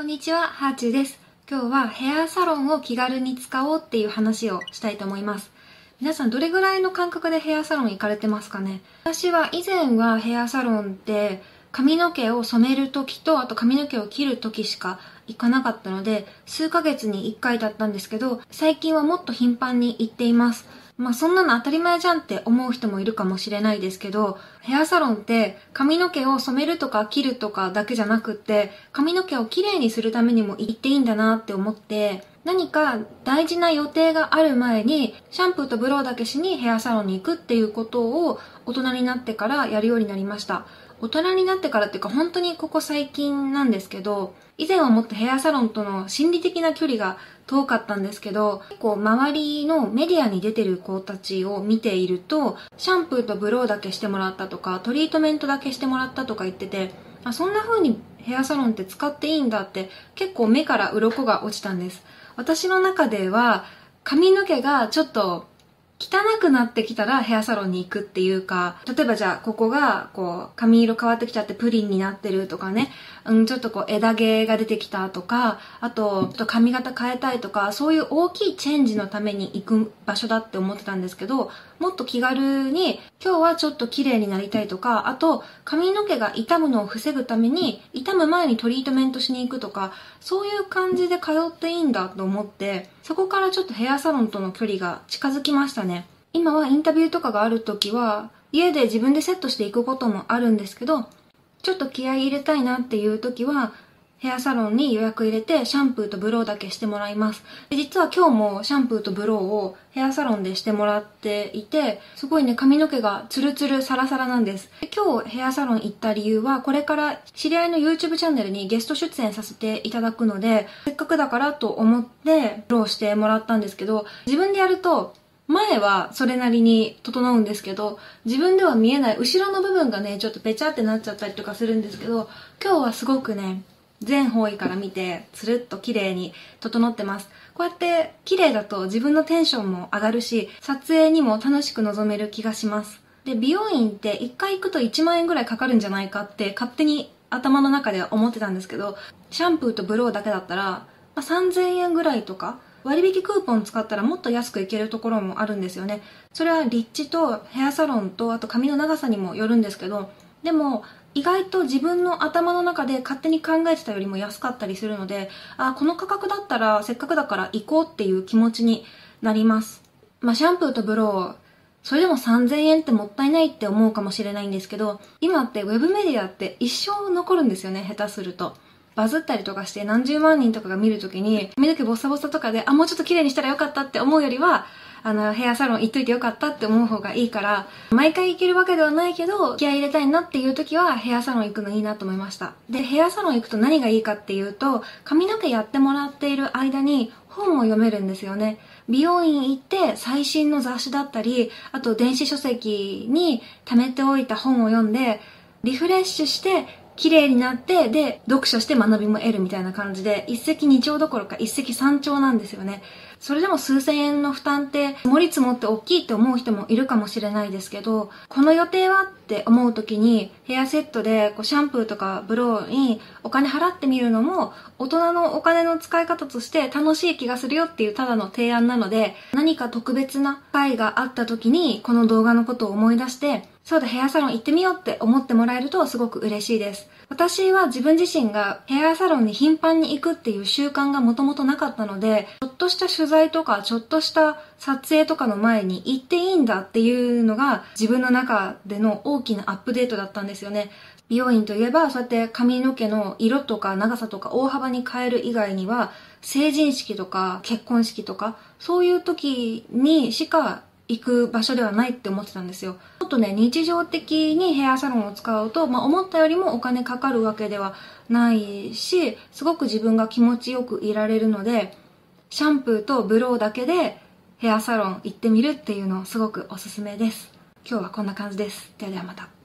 こんにちは、ハーチューです。今日はヘアサロンを気軽に使おうっていう話をしたいと思います。皆さんどれぐらいの感覚でヘアサロン行かれてますかね？私は以前はヘアサロンって髪の毛を染める時とあと髪の毛を切る時しか行かなかったので数ヶ月に1回だったんですけど最近はもっと頻繁に行っています。まあそんなの当たり前じゃんって思う人もいるかもしれないですけど、ヘアサロンって髪の毛を染めるとか切るとかだけじゃなくって、髪の毛をきれいにするためにも行っていいんだなって思って、何か大事な予定がある前に、シャンプーとブローだけしにヘアサロンに行くっていうことを大人になってからやるようになりました。大人になってからっていうか本当にここ最近なんですけど、以前はもっとヘアサロンとの心理的な距離が遠かったんですけど、結構周りのメディアに出てる子たちを見ていると、シャンプーとブローだけしてもらったとか、トリートメントだけしてもらったとか言ってて、あそんな風にヘアサロンって使っていいんだって結構目から鱗が落ちたんです。私の中では髪の毛がちょっと汚くなってきたらヘアサロンに行くっていうか、例えばじゃあここがこう髪色変わってきちゃってプリンになってるとかね、うん、ちょっとこう枝毛が出てきたとか、あとちょっと髪型変えたいとか、そういう大きいチェンジのために行く場所だって思ってたんですけど、もっと気軽に今日はちょっと綺麗になりたいとか、あと髪の毛が傷むのを防ぐために傷む前にトリートメントしに行くとか、そういう感じで通っていいんだと思って、そこからちょっとヘアサロンとの距離が近づきましたね。今はインタビューとかがある時は、家で自分でセットしていくこともあるんですけど、ちょっと気合い入れたいなっていう時は、ヘアサロンに予約入れてシャンプーとブローだけしてもらいます。で実は今日もシャンプーとブローをヘアサロンでしてもらっていて、すごいね、髪の毛がツルツルサラサラなんです。で今日ヘアサロン行った理由は、これから知り合いの YouTube チャンネルにゲスト出演させていただくので、せっかくだからと思ってブローしてもらったんですけど、自分でやると前はそれなりに整うんですけど、自分では見えない後ろの部分がね、ちょっとペチャってなっちゃったりとかするんですけど、今日はすごくね、全方位から見て、つるっと綺麗に整ってます。こうやって綺麗だと自分のテンションも上がるし、撮影にも楽しく臨める気がします。で、美容院って1回行くと1万円ぐらいかかるんじゃないかって勝手に頭の中では思ってたんですけど、シャンプーとブローだけだったら、まあ、3000円ぐらいとか、割引クーポン使ったらもっと安くいけるところもあるんですよね。それは立地とヘアサロンとあと髪の長さにもよるんですけど、でも意外と自分の頭の中で勝手に考えてたよりも安かったりするので、あ、この価格だったらせっかくだから行こうっていう気持ちになります。まあ、シャンプーとブロー、それでも3000円ってもったいないって思うかもしれないんですけど、今ってウェブメディアって一生残るんですよね、下手すると。バズったりとかして何十万人とかが見るときに、髪の毛ボサボサとかで、あ、もうちょっと綺麗にしたらよかったって思うよりは、あの、ヘアサロン行っといてよかったって思う方がいいから、毎回行けるわけではないけど、気合い入れたいなっていう時はヘアサロン行くのいいなと思いました。で、ヘアサロン行くと何がいいかっていうと、髪の毛やってもらっている間に本を読めるんですよね。美容院行って最新の雑誌だったり、あと電子書籍に貯めておいた本を読んで、リフレッシュして綺麗になって、で、読書して学びも得るみたいな感じで、一石二鳥どころか一石三鳥なんですよね。それでも数千円の負担って積もり積もって大きいって思う人もいるかもしれないですけど、この予定はって思う時にヘアセットでこうシャンプーとかブローにお金払ってみるのも大人のお金の使い方として楽しい気がするよっていうただの提案なので何か特別な会があった時にこの動画のことを思い出してそうだヘアサロン行ってみようって思ってもらえるとすごく嬉しいです。私は自分自身がヘアサロンに頻繁に行くっていう習慣がもともとなかったので、ちょっとした取材とか、ちょっとした撮影とかの前に行っていいんだっていうのが自分の中での大きなアップデートだったんですよね。美容院といえば、そうやって髪の毛の色とか長さとか大幅に変える以外には、成人式とか結婚式とか、そういう時にしか行く場所ではないって思ってたんですよ。ちょっとね、日常的にヘアサロンを使うと、まあ、思ったよりもお金かかるわけではないし、すごく自分が気持ちよくいられるので、シャンプーとブローだけでヘアサロン行ってみるっていうのをすごくおすすめです。今日はこんな感じです。ではではまた。